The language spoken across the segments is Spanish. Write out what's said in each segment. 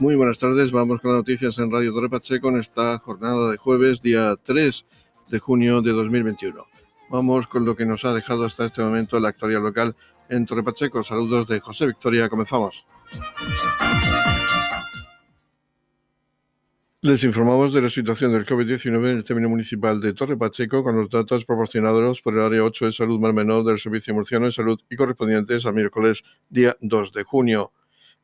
Muy buenas tardes, vamos con las noticias en Radio Torre Pacheco en esta jornada de jueves, día 3 de junio de 2021. Vamos con lo que nos ha dejado hasta este momento la actualidad local en Torre Pacheco. Saludos de José Victoria, comenzamos. Les informamos de la situación del COVID-19 en el término municipal de Torre Pacheco con los datos proporcionados por el Área 8 de Salud Mar Menor del Servicio Murciano de Salud y correspondientes al miércoles día 2 de junio.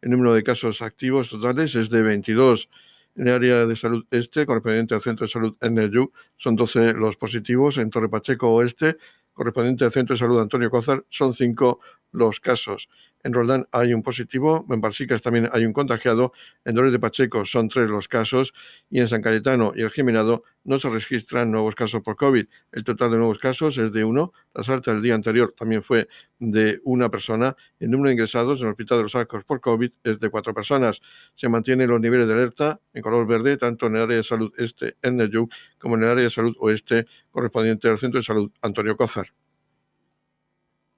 El número de casos activos totales es de 22. En el área de salud este, correspondiente al centro de salud Energy, son 12 los positivos. En Torre Pacheco Oeste, correspondiente al centro de salud Antonio Cózar, son 5 los casos. En Roldán hay un positivo, en Balsicas también hay un contagiado, en Dolores de Pacheco son tres los casos y en San Cayetano y el Jimenado no se registran nuevos casos por COVID. El total de nuevos casos es de uno. La salta del día anterior también fue de una persona. El número de ingresados en el Hospital de los Arcos por COVID es de cuatro personas. Se mantienen los niveles de alerta en color verde tanto en el área de salud este en Neyuk como en el área de salud oeste correspondiente al Centro de Salud Antonio Cózar.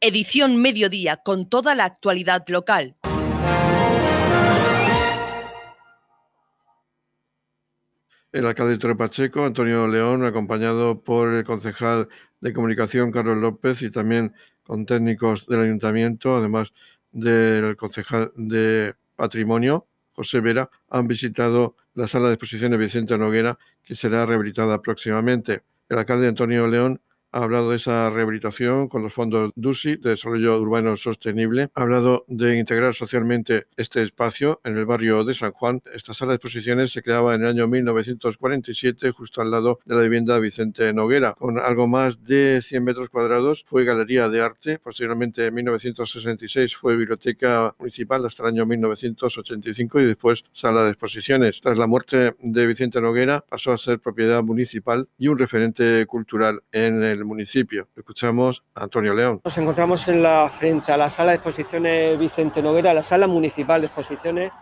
Edición Mediodía con toda la actualidad local. El alcalde de Pacheco, Antonio León, acompañado por el concejal de comunicación, Carlos López, y también con técnicos del ayuntamiento, además del concejal de patrimonio, José Vera, han visitado la sala de exposiciones Vicente Noguera, que será rehabilitada próximamente. El alcalde Antonio León ha hablado de esa rehabilitación con los fondos DUSI, de Desarrollo Urbano Sostenible, ha hablado de integrar socialmente este espacio en el barrio de San Juan. Esta sala de exposiciones se creaba en el año 1947, justo al lado de la vivienda Vicente Noguera, con algo más de 100 metros cuadrados. Fue galería de arte, posteriormente en 1966 fue biblioteca municipal hasta el año 1985 y después sala de exposiciones. Tras la muerte de Vicente Noguera pasó a ser propiedad municipal y un referente cultural en el municipio. Escuchamos a Antonio León. Nos encontramos en la, frente a la sala de exposiciones Vicente Noguera, la sala municipal de exposiciones,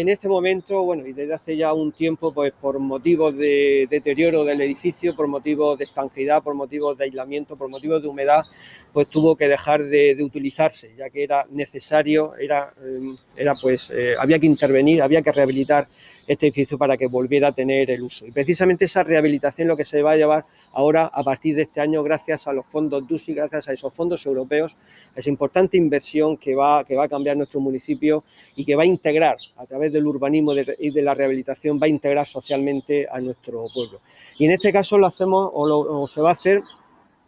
en este momento, bueno, y desde hace ya un tiempo, pues por motivos de deterioro del edificio, por motivos de estanqueidad, por motivos de aislamiento, por motivos de humedad, pues tuvo que dejar de, utilizarse, ya que era necesario, era, eh, era pues, eh, había que intervenir, había que rehabilitar este edificio para que volviera a tener el uso. Y precisamente esa rehabilitación lo que se va a llevar ahora a partir de este año gracias a los fondos DUSI, gracias a esos fondos europeos, esa importante inversión que va, que va a cambiar nuestro municipio y que va a integrar a través del urbanismo y de la rehabilitación, va a integrar socialmente a nuestro pueblo. Y en este caso lo hacemos o, o se va a hacer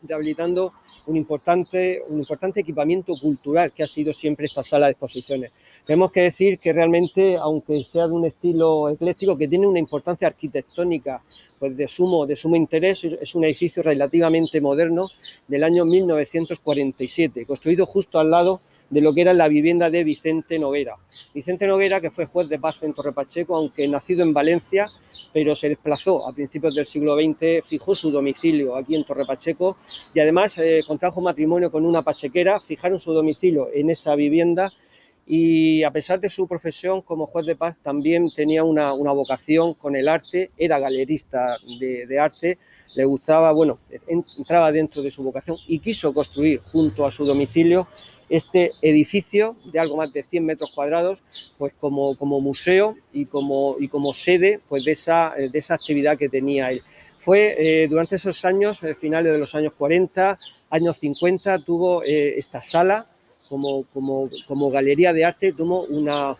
rehabilitando un importante, un importante equipamiento cultural que ha sido siempre esta sala de exposiciones. Tenemos que decir que realmente, aunque sea de un estilo ecléctico, que tiene una importancia arquitectónica pues de, sumo, de sumo interés, es un edificio relativamente moderno del año 1947, construido justo al lado de lo que era la vivienda de Vicente Noguera. Vicente Noguera, que fue juez de paz en Torrepacheco, aunque nacido en Valencia, pero se desplazó a principios del siglo XX, fijó su domicilio aquí en Torrepacheco y además eh, contrajo matrimonio con una pachequera, fijaron su domicilio en esa vivienda y a pesar de su profesión como juez de paz también tenía una, vocación con el arte, era galerista de, de arte, le gustaba, bueno, entraba dentro de su vocación y quiso construir junto a su domicilio este edificio de algo más de 100 metros cuadrados, pues como, como museo y como, y como sede pues de, esa, de esa actividad que tenía él. Fue eh, durante esos años, eh, finales de los años 40, años 50, tuvo eh, esta sala como, como, como, galería de arte, tuvo una,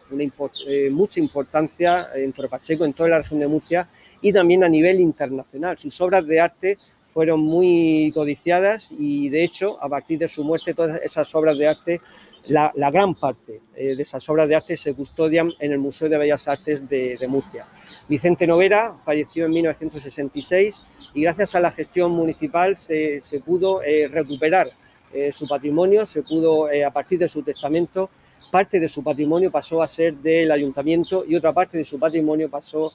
mucha importancia en Torrepacheco, en toda la región de Murcia y también a nivel internacional. Sus obras de arte fueron muy codiciadas y de hecho a partir de su muerte todas esas obras de arte, la, gran parte eh, de esas obras de arte se custodian en el Museo de Bellas Artes de, Murcia. Vicente Noguera falleció en 1966 y gracias a la gestión municipal se, pudo eh, recuperar eh, su patrimonio, se pudo a partir de su testamento parte de su patrimonio pasó a ser del ayuntamiento y otra parte de su patrimonio pasó a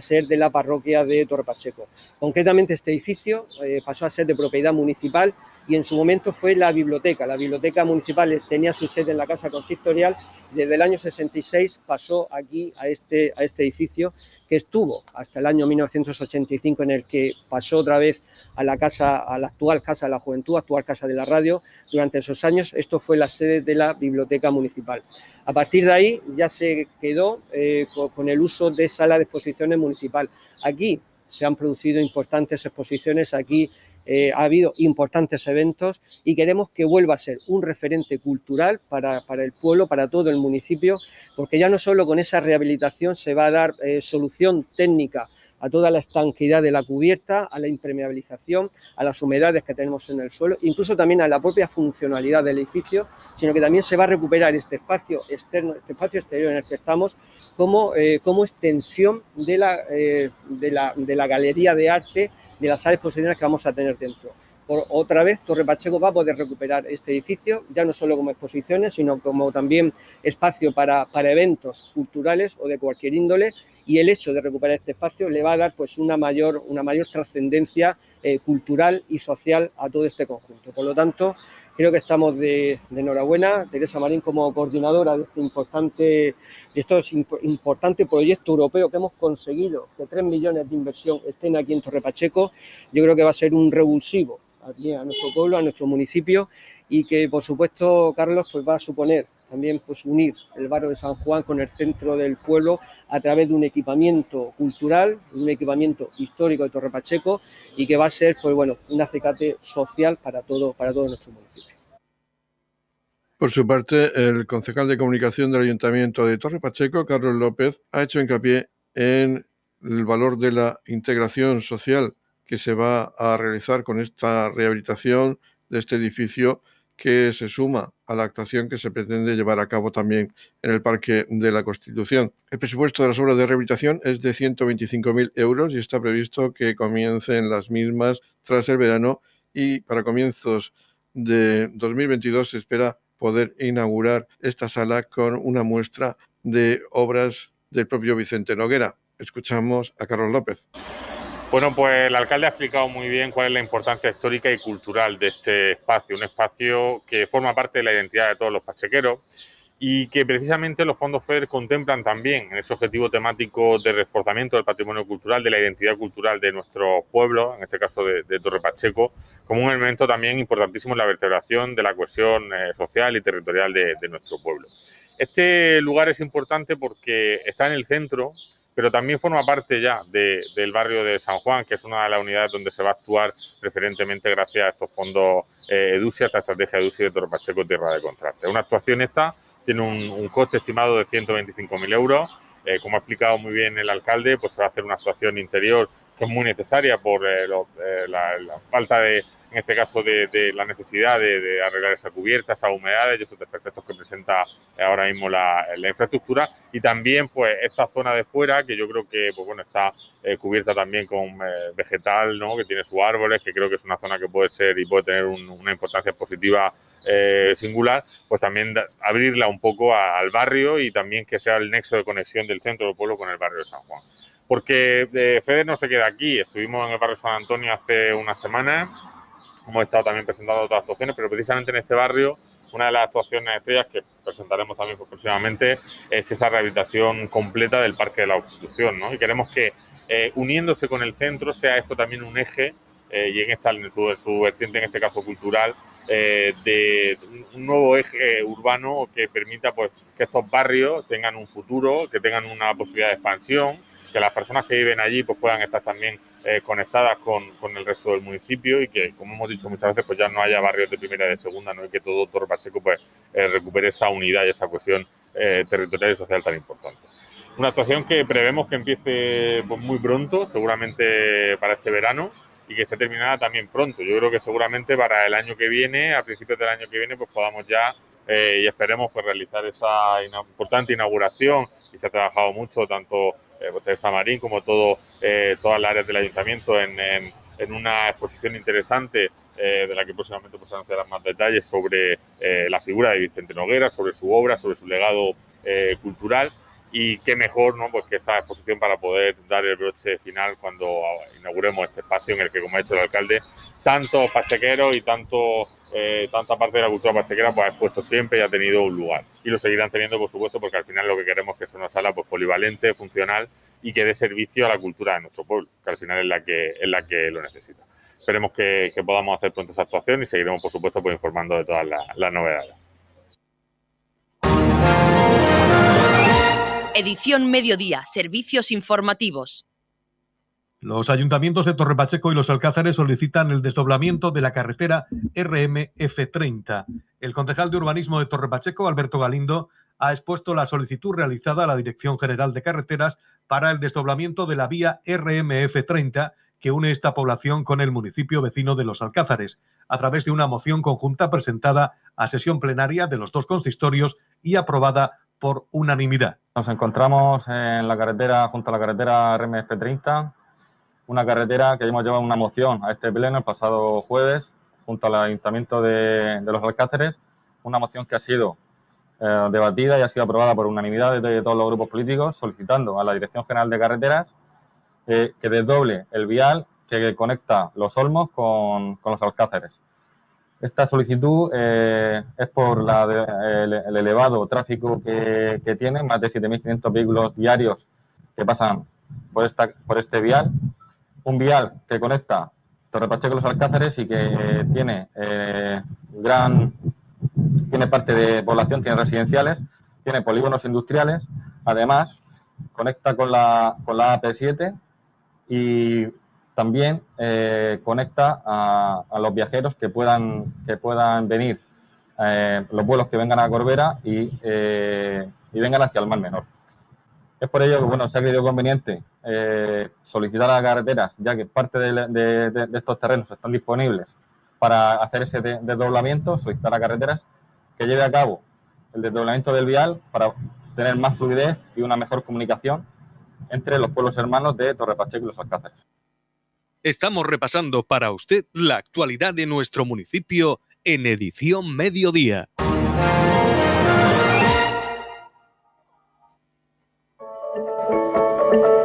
ser de la parroquia de Torre Pacheco. Concretamente este edificio eh, pasó a ser de propiedad municipal y en su momento fue la biblioteca. La biblioteca municipal tenía su sede en la Casa Consistorial. Desde el año 66 pasó aquí a este, a este edificio que estuvo hasta el año 1985 en el que pasó otra vez a la casa, a la actual Casa de la Juventud, actual Casa de la Radio. Durante esos años esto fue la sede de la Biblioteca Municipal. A partir de ahí ya se quedó eh, con el uso de sala de exposiciones municipal. Aquí se han producido importantes exposiciones, aquí eh, ha habido importantes eventos y queremos que vuelva a ser un referente cultural para, el pueblo, para todo el municipio, porque ya no solo con esa rehabilitación se va a dar eh, solución técnica a toda la estanquidad de la cubierta, a la impermeabilización, a las humedades que tenemos en el suelo, incluso también a la propia funcionalidad del edificio, sino que también se va a recuperar este espacio externo, este espacio exterior en el que estamos, como, eh, como extensión de la, de, la, de la galería de arte de las áreas exposiciones que vamos a tener dentro. Por otra vez, Torre Pacheco va a poder recuperar este edificio, ya no solo como exposiciones, sino como también espacio para, para eventos culturales o de cualquier índole, y el hecho de recuperar este espacio le va a dar pues, una mayor, una mayor trascendencia eh, cultural y social a todo este conjunto. Por lo tanto, creo que estamos de, enhorabuena, Teresa Marín como coordinadora de este importante, de estos importante proyecto europeo que hemos conseguido, que tres millones de inversión estén aquí en Torre Pacheco, yo creo que va a ser un revulsivo a nuestro pueblo, a nuestro municipio y que por supuesto, Carlos, pues va a suponer también pues unir el barrio de San Juan con el centro del pueblo a través de un equipamiento cultural, un equipamiento histórico de Torre Pacheco y que va a ser pues bueno, un acicate social para todo, para todo nuestro municipio. Por su parte, el concejal de comunicación del Ayuntamiento de Torre Pacheco, Carlos López, ha hecho hincapié en el valor de la integración social que se va a realizar con esta rehabilitación de este edificio que se suma a la actuación que se pretende llevar a cabo también en el Parque de la Constitución. El presupuesto de las obras de rehabilitación es de 125.000 euros y está previsto que comiencen las mismas tras el verano y para comienzos de 2022 se espera poder inaugurar esta sala con una muestra de obras del propio Vicente Noguera. Escuchamos a Carlos López. Bueno, pues el alcalde ha explicado muy bien cuál es la importancia histórica y cultural de este espacio, un espacio que forma parte de la identidad de todos los pachequeros y que precisamente los fondos FEDER contemplan también en ese objetivo temático de reforzamiento del patrimonio cultural, de la identidad cultural de nuestro pueblo, en este caso de, Torre Pacheco, como un elemento también importantísimo en la vertebración de la cohesión eh, social y territorial de, de nuestro pueblo. Este lugar es importante porque está en el centro pero también forma parte ya del barrio de San Juan, que es una de las unidades donde se va a actuar preferentemente gracias a estos fondos eh, EDUSI, a esta estrategia EDUSI de Torre Pacheco Tierra de Contraste. Una actuación esta tiene un, coste estimado de 125.000 euros. Eh, como ha explicado muy bien el alcalde, pues se va a hacer una actuación interior que es muy necesaria por eh, la falta de, en este caso de, la necesidad de, arreglar esa cubierta, esas humedades y esos desperfectos que presenta ahora mismo la, infraestructura y también pues esta zona de fuera que yo creo que pues bueno está eh, cubierta también con eh, vegetal, ¿no? que tiene sus árboles, que creo que es una zona que puede ser y puede tener una importancia positiva eh, singular, pues también abrirla un poco al barrio y también que sea el nexo de conexión del centro del pueblo con el barrio de San Juan. Porque Fede no se queda aquí, estuvimos en el barrio San Antonio hace unas semanas hemos estado también presentando otras actuaciones, pero precisamente en este barrio una de las actuaciones estrellas que presentaremos también próximamente es esa rehabilitación completa del Parque de la Constitución, ¿no? Y queremos que eh, uniéndose con el centro sea esto también un eje eh, y en esta en su, su, vertiente en este caso cultural eh, de un nuevo eje urbano que permita pues que estos barrios tengan un futuro, que tengan una posibilidad de expansión, que las personas que viven allí pues puedan estar también eh, conectadas con, el resto del municipio y que, como hemos dicho muchas veces, pues ya no haya barrios de primera y de segunda, ¿no? y que todo Torre Pacheco pues, eh, recupere esa unidad y esa cuestión eh, territorial y social tan importante. Una actuación que prevemos que empiece pues, muy pronto, seguramente para este verano, y que esté terminada también pronto. Yo creo que seguramente para el año que viene, a principios del año que viene, pues podamos ya y esperemos pues, realizar esa importante inauguración y se ha trabajado mucho tanto eh, Samarín como todo, eh, todas las áreas del ayuntamiento en, en, una exposición interesante eh, de la que próximamente pues, anunciarán más detalles sobre eh, la figura de Vicente Noguera, sobre su obra, sobre su legado cultural y qué mejor ¿no? pues que esa exposición para poder dar el broche final cuando inauguremos este espacio en el que, como ha dicho el alcalde, tantos pachequeros y tanto, eh, tanta parte de la cultura pachequera pues, ha expuesto siempre y ha tenido un lugar. Y lo seguirán teniendo, por supuesto, porque al final lo que queremos es que sea una sala pues, polivalente, funcional y que dé servicio a la cultura de nuestro pueblo, que al final es la que, es la que lo necesita. Esperemos que, podamos hacer pronto esa actuación y seguiremos, por supuesto, pues, informando de todas las novedades. Edición Mediodía, Servicios Informativos. Los ayuntamientos de Torrepacheco y los Alcázares solicitan el desdoblamiento de la carretera RMF30. El concejal de urbanismo de Torrepacheco, Alberto Galindo, ha expuesto la solicitud realizada a la Dirección General de Carreteras para el desdoblamiento de la vía RMF30 que une esta población con el municipio vecino de Los Alcázares, a través de una moción conjunta presentada a sesión plenaria de los dos consistorios y aprobada por unanimidad. Nos encontramos en la carretera, junto a la carretera RMF30, una carretera que hemos llevado una moción a este pleno el pasado jueves, junto al Ayuntamiento de, Los Alcáceres, una moción que ha sido eh, debatida y ha sido aprobada por unanimidad de, todos los grupos políticos, solicitando a la Dirección General de Carreteras eh, que desdoble el vial que conecta los Olmos con los Alcáceres. Esta solicitud eh, es por el, elevado tráfico que, que tiene, más de 7.500 vehículos diarios que pasan por, esta, por este vial. Un vial que conecta Torrepacheco con los Alcáceres y que tiene eh, gran tiene parte de población, tiene residenciales, tiene polígonos industriales, además conecta con la, con la AP7 y también eh, conecta a, los viajeros que puedan, que puedan venir, eh, los vuelos que vengan a Corbera eh, y, vengan hacia el Mar Menor. Es por ello que bueno, se ha creído conveniente solicitar a carreteras, ya que parte de, estos terrenos están disponibles para hacer ese desdoblamiento, solicitar a carreteras que lleve a cabo el desdoblamiento del vial para tener más fluidez y una mejor comunicación entre los pueblos hermanos de Torre Pacheco y los Alcázares. Estamos repasando para usted la actualidad de nuestro municipio en edición mediodía.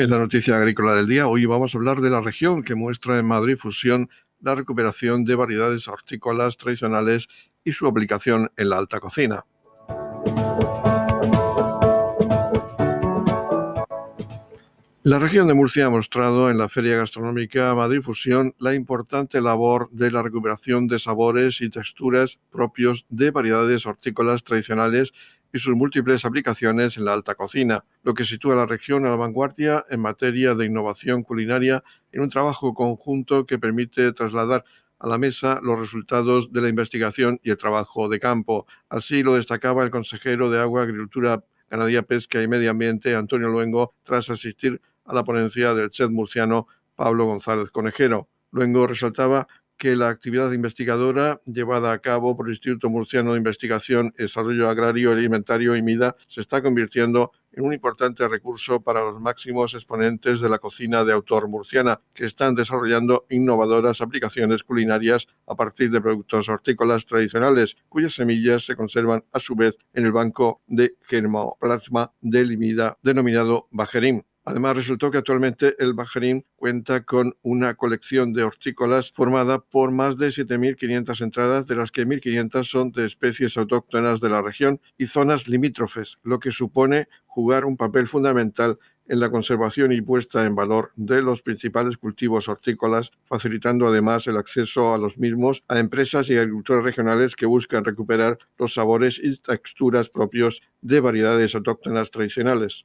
En la noticia agrícola del día, hoy vamos a hablar de la región que muestra en Madrid Fusión la recuperación de variedades hortícolas tradicionales y su aplicación en la alta cocina. La región de Murcia ha mostrado en la Feria Gastronómica Madrid Fusión la importante labor de la recuperación de sabores y texturas propios de variedades hortícolas tradicionales y sus múltiples aplicaciones en la alta cocina, lo que sitúa a la región a la vanguardia en materia de innovación culinaria en un trabajo conjunto que permite trasladar a la mesa los resultados de la investigación y el trabajo de campo. Así lo destacaba el consejero de Agua, Agricultura, Ganadería, Pesca y Medio Ambiente, Antonio Luengo, tras asistir a la ponencia del chef murciano Pablo González Conejero. Luengo resaltaba que la actividad investigadora llevada a cabo por el Instituto Murciano de Investigación, Desarrollo Agrario, Alimentario y MIDA se está convirtiendo en un importante recurso para los máximos exponentes de la cocina de autor murciana, que están desarrollando innovadoras aplicaciones culinarias a partir de productos hortícolas tradicionales, cuyas semillas se conservan a su vez en el banco de germoplasma del IMIDA denominado Bajerim. Además, resultó que actualmente el Bajarín cuenta con una colección de hortícolas formada por más de 7.500 entradas, de las que 1.500 son de especies autóctonas de la región y zonas limítrofes, lo que supone jugar un papel fundamental en la conservación y puesta en valor de los principales cultivos hortícolas, facilitando además el acceso a los mismos a empresas y agricultores regionales que buscan recuperar los sabores y texturas propios de variedades autóctonas tradicionales.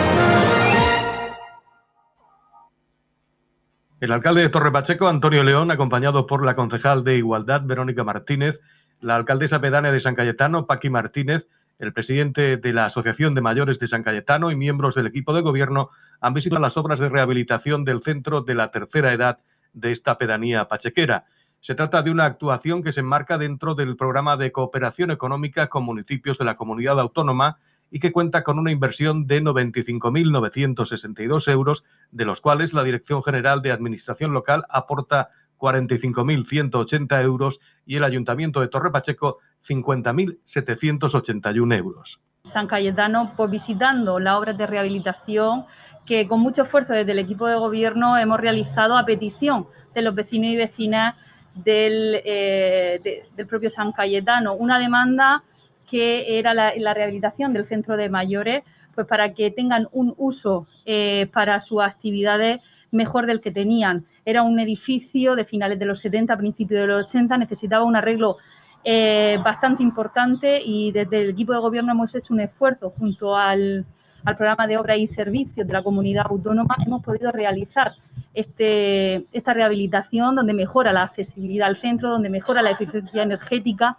El alcalde de Torre Pacheco, Antonio León, acompañado por la concejal de Igualdad, Verónica Martínez, la alcaldesa pedánea de San Cayetano, Paqui Martínez, el presidente de la Asociación de Mayores de San Cayetano y miembros del equipo de gobierno han visitado las obras de rehabilitación del centro de la tercera edad de esta pedanía pachequera. Se trata de una actuación que se enmarca dentro del programa de cooperación económica con municipios de la comunidad autónoma y que cuenta con una inversión de 95.962 euros, de los cuales la Dirección General de Administración Local aporta 45.180 euros y el Ayuntamiento de Torre Pacheco 50.781 euros. San Cayetano, por visitando la obra de rehabilitación que con mucho esfuerzo desde el equipo de gobierno hemos realizado a petición de los vecinos y vecinas del, eh, del propio San Cayetano. Una demanda que era la, rehabilitación del centro de mayores, pues para que tengan un uso eh, para sus actividades mejor del que tenían. Era un edificio de finales de los 70, principios de los 80, necesitaba un arreglo eh, bastante importante y desde el equipo de gobierno hemos hecho un esfuerzo junto al, al programa de obra y servicios de la comunidad autónoma, hemos podido realizar este, esta rehabilitación donde mejora la accesibilidad al centro, donde mejora la eficiencia energética,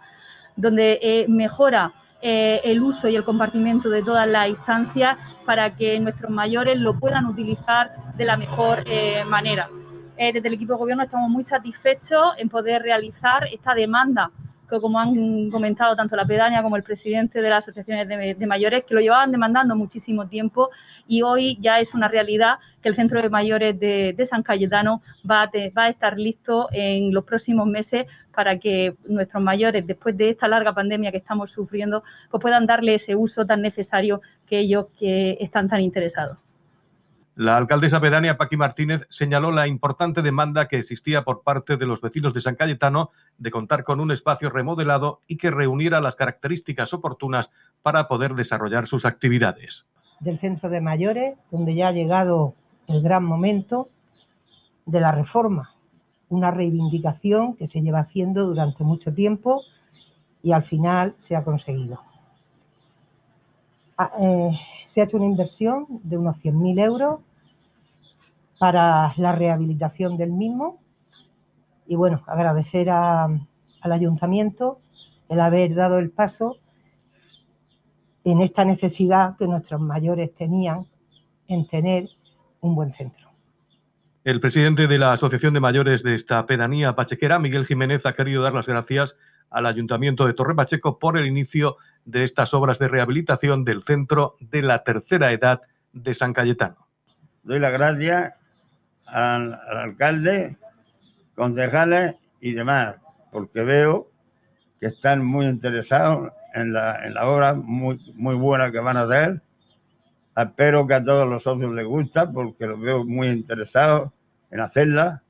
donde eh, mejora eh, el uso y el compartimiento de todas las instancias para que nuestros mayores lo puedan utilizar de la mejor eh, manera. desde el equipo de gobierno estamos muy satisfechos en poder realizar esta demanda como han comentado tanto la pedánea como el presidente de las asociaciones de, mayores, que lo llevaban demandando muchísimo tiempo y hoy ya es una realidad que el centro de mayores de, San Cayetano va a, va a estar listo en los próximos meses para que nuestros mayores, después de esta larga pandemia que estamos sufriendo, pues puedan darle ese uso tan necesario que ellos que están tan interesados. La alcaldesa pedánea Paqui Martínez señaló la importante demanda que existía por parte de los vecinos de San Cayetano de contar con un espacio remodelado y que reuniera las características oportunas para poder desarrollar sus actividades. Del centro de mayores, donde ya ha llegado el gran momento de la reforma, una reivindicación que se lleva haciendo durante mucho tiempo y al final se ha conseguido. Ah, eh, se ha hecho una inversión de unos 100.000 euros para la rehabilitación del mismo. Y bueno, agradecer al ayuntamiento el haber dado el paso en esta necesidad que nuestros mayores tenían en tener un buen centro. El presidente de la Asociación de Mayores de esta pedanía pachequera, Miguel Jiménez, ha querido dar las gracias al Ayuntamiento de Torre Pacheco por el inicio de estas obras de rehabilitación del centro de la tercera edad de San Cayetano. Doy las gracias al, alcalde, concejales y demás, porque veo que están muy interesados en la, en la obra muy, muy buena que van a hacer. Espero que a todos los socios les gusta porque los veo muy interesados en hacerla.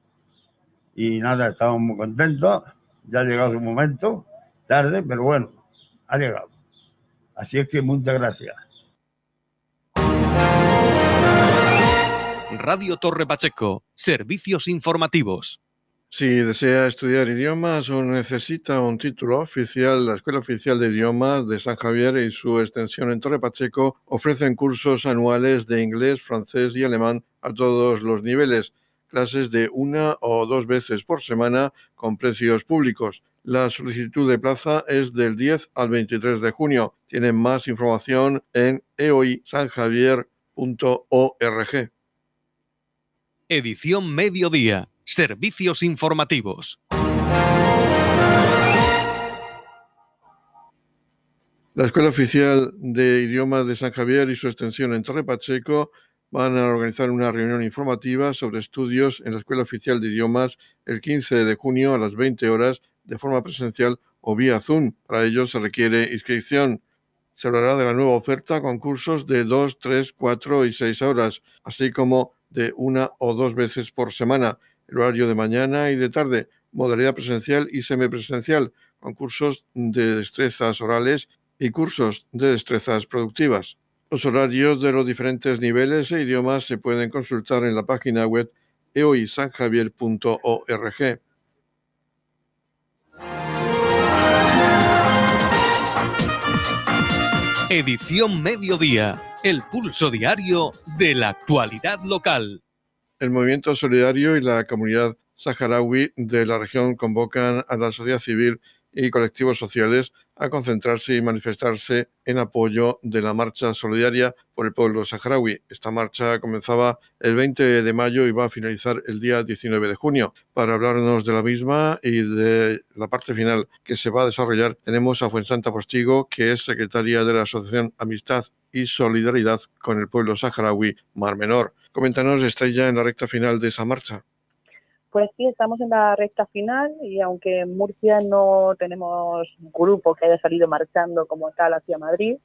Y nada, estamos muy contentos. Ya ha llegado su momento, tarde, pero bueno, ha llegado. Así es que muchas gracias. Radio Torre Pacheco, servicios informativos. Si desea estudiar idiomas o necesita un título oficial, la Escuela Oficial de Idiomas de San Javier y su extensión en Torre Pacheco ofrecen cursos anuales de inglés, francés y alemán a todos los niveles, clases de una o dos veces por semana con precios públicos. La solicitud de plaza es del 10 al 23 de junio. Tienen más información en eoisanjavier.org. Edición Mediodía. Servicios informativos. La Escuela Oficial de Idiomas de San Javier y su extensión en Torre Pacheco van a organizar una reunión informativa sobre estudios en la Escuela Oficial de Idiomas el 15 de junio a las 20 horas de forma presencial o vía Zoom. Para ello se requiere inscripción. Se hablará de la nueva oferta con cursos de 2, 3, 4 y 6 horas, así como de una o dos veces por semana, el horario de mañana y de tarde, modalidad presencial y semipresencial, con cursos de destrezas orales y cursos de destrezas productivas. Los horarios de los diferentes niveles e idiomas se pueden consultar en la página web eoisanjavier.org. Edición Mediodía, el pulso diario de la actualidad local. El movimiento solidario y la comunidad saharaui de la región convocan a la sociedad civil y colectivos sociales a concentrarse y manifestarse en apoyo de la marcha solidaria por el pueblo saharaui. Esta marcha comenzaba el 20 de mayo y va a finalizar el día 19 de junio. Para hablarnos de la misma y de la parte final que se va a desarrollar, tenemos a Fuensanta Postigo, que es secretaria de la Asociación Amistad y Solidaridad con el pueblo saharaui Mar Menor. Coméntanos, ¿estáis ya en la recta final de esa marcha? Pues sí, estamos en la recta final y aunque en Murcia no tenemos grupo que haya salido marchando como tal hacia Madrid,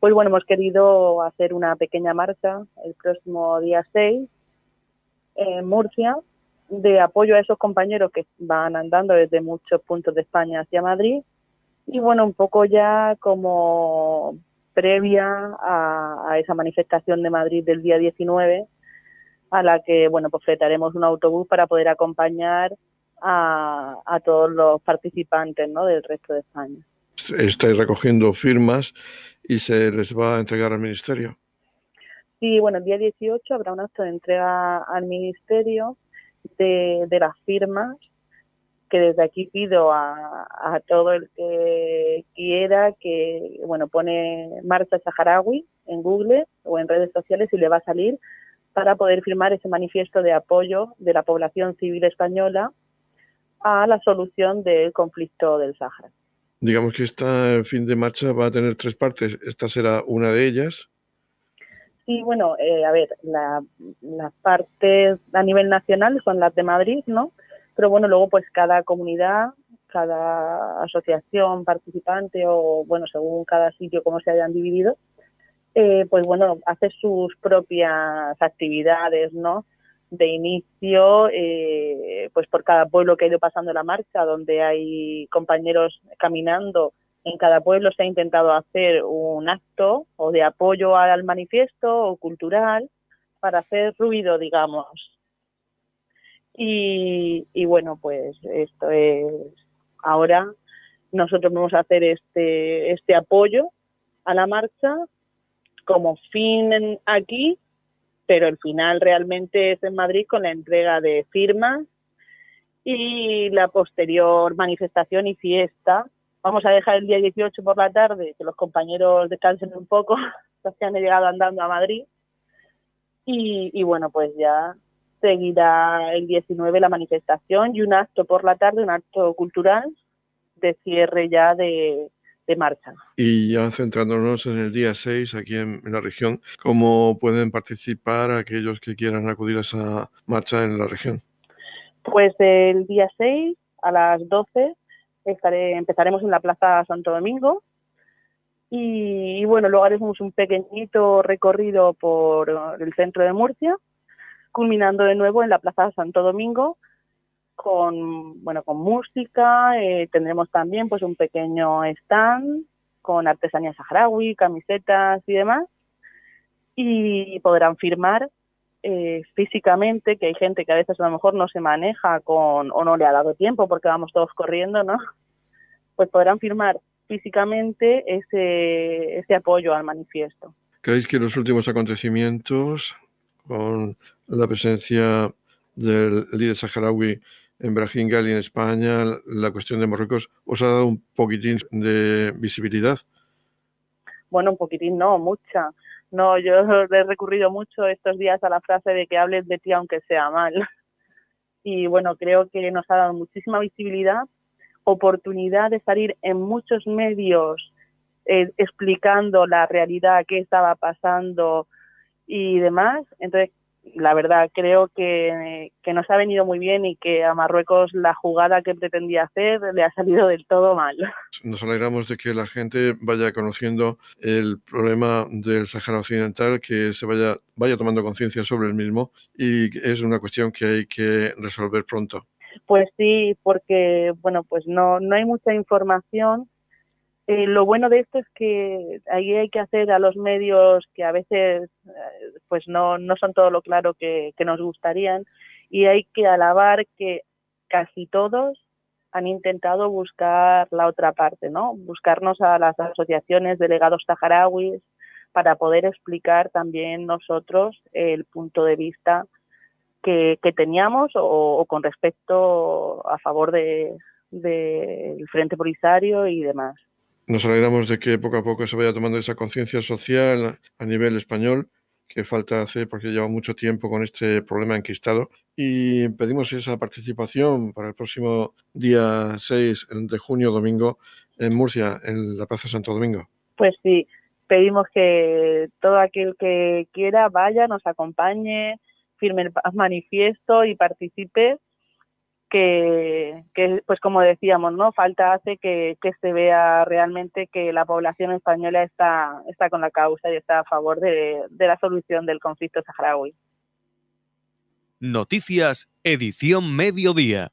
pues bueno, hemos querido hacer una pequeña marcha el próximo día 6 en Murcia de apoyo a esos compañeros que van andando desde muchos puntos de España hacia Madrid y bueno, un poco ya como previa a, a esa manifestación de Madrid del día 19 a la que bueno pues fletaremos un autobús para poder acompañar a, a todos los participantes ¿no? del resto de España. Estáis recogiendo firmas y se les va a entregar al ministerio. Sí, bueno, el día 18 habrá un acto de entrega al ministerio de, de las firmas que desde aquí pido a, a, todo el que quiera que, bueno, pone Marcha Saharaui en Google o en redes sociales y le va a salir para poder firmar ese manifiesto de apoyo de la población civil española a la solución del conflicto del Sáhara. Digamos que esta fin de marcha va a tener tres partes. Esta será una de ellas. Sí, bueno, eh, a ver, la, las partes a nivel nacional son las de Madrid, ¿no? Pero bueno, luego pues cada comunidad, cada asociación participante o bueno, según cada sitio cómo se hayan dividido, eh, pues bueno, hace sus propias actividades, ¿no? De inicio, eh, pues por cada pueblo que ha ido pasando la marcha, donde hay compañeros caminando, en cada pueblo se ha intentado hacer un acto o de apoyo al manifiesto o cultural para hacer ruido, digamos. Y, y bueno, pues esto es ahora nosotros vamos a hacer este, este apoyo a la marcha como fin aquí, pero el final realmente es en Madrid con la entrega de firmas y la posterior manifestación y fiesta. Vamos a dejar el día 18 por la tarde, que los compañeros descansen un poco, los que han llegado andando a Madrid. Y, y bueno, pues ya seguirá el 19 la manifestación y un acto por la tarde, un acto cultural de cierre ya de, de marcha. Y ya centrándonos en el día 6 aquí en, en, la región, ¿cómo pueden participar aquellos que quieran acudir a esa marcha en la región? Pues el día 6 a las 12 estaré, empezaremos en la Plaza Santo Domingo y, y bueno, luego haremos un pequeñito recorrido por el centro de Murcia, culminando de nuevo en la Plaza Santo Domingo con bueno con música eh, tendremos también pues un pequeño stand con artesanía saharaui camisetas y demás. Y podrán firmar eh, físicamente que hay gente que a veces a lo mejor no se maneja con o no le ha dado tiempo porque vamos todos corriendo no pues podrán firmar físicamente ese ese apoyo al manifiesto. Creéis que los últimos acontecimientos con la presencia del líder saharaui en Brajingal y en España, la cuestión de Marruecos, ¿os ha dado un poquitín de visibilidad? Bueno, un poquitín no, mucha. No, yo he recurrido mucho estos días a la frase de que hables de ti aunque sea mal. Y bueno, creo que nos ha dado muchísima visibilidad, oportunidad de salir en muchos medios eh, explicando la realidad, qué estaba pasando y demás. Entonces, la verdad creo que, que, nos ha venido muy bien y que a Marruecos la jugada que pretendía hacer le ha salido del todo mal. Nos alegramos de que la gente vaya conociendo el problema del Sahara Occidental, que se vaya, vaya tomando conciencia sobre el mismo y es una cuestión que hay que resolver pronto. Pues sí, porque bueno, pues no, no hay mucha información eh, lo bueno de esto es que ahí hay que hacer a los medios que a veces eh, pues no, no son todo lo claro que, que, nos gustarían y hay que alabar que casi todos han intentado buscar la otra parte, ¿no? Buscarnos a las asociaciones delegados saharauis para poder explicar también nosotros el punto de vista que, teníamos o, con respecto a favor del de, Frente Polisario y demás. Nos alegramos de que poco a poco se vaya tomando esa conciencia social a nivel español que falta hacer porque lleva mucho tiempo con este problema enquistado y pedimos esa participación para el próximo día 6 de junio, domingo, en Murcia, en la Plaza Santo Domingo. Pues sí, pedimos que todo aquel que quiera vaya, nos acompañe, firme el manifiesto y participe que, pues como decíamos, ¿no? Falta hace que, se vea realmente que la población española está, está con la causa y está a favor de, de la solución del conflicto saharaui. Noticias, edición mediodía.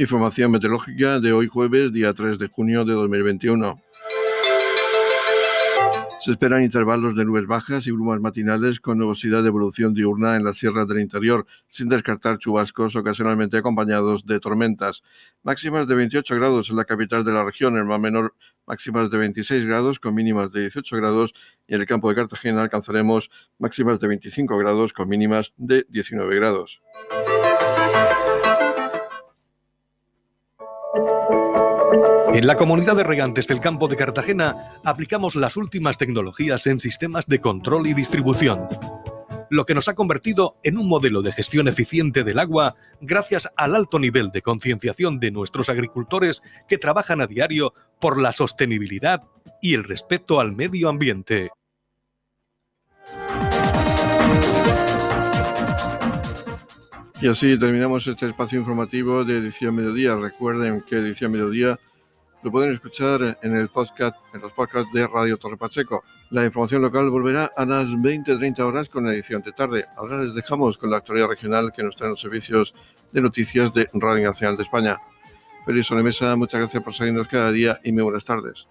Información meteorológica de hoy jueves, día 3 de junio de 2021. Se esperan intervalos de nubes bajas y brumas matinales con nubosidad de evolución diurna en las sierras del interior, sin descartar chubascos ocasionalmente acompañados de tormentas. Máximas de 28 grados en la capital de la región, el más menor máximas de 26 grados con mínimas de 18 grados y en el campo de Cartagena alcanzaremos máximas de 25 grados con mínimas de 19 grados. En la comunidad de regantes del campo de Cartagena aplicamos las últimas tecnologías en sistemas de control y distribución, lo que nos ha convertido en un modelo de gestión eficiente del agua gracias al alto nivel de concienciación de nuestros agricultores que trabajan a diario por la sostenibilidad y el respeto al medio ambiente. Y así terminamos este espacio informativo de Edición Mediodía. Recuerden que Edición Mediodía lo pueden escuchar en el podcast, en los podcasts de Radio Torre Pacheco. La información local volverá a las 20-30 horas con edición de tarde. Ahora les dejamos con la actualidad regional que nos traen los servicios de noticias de Radio Nacional de España. Feliz Mesa, muchas gracias por seguirnos cada día y muy buenas tardes.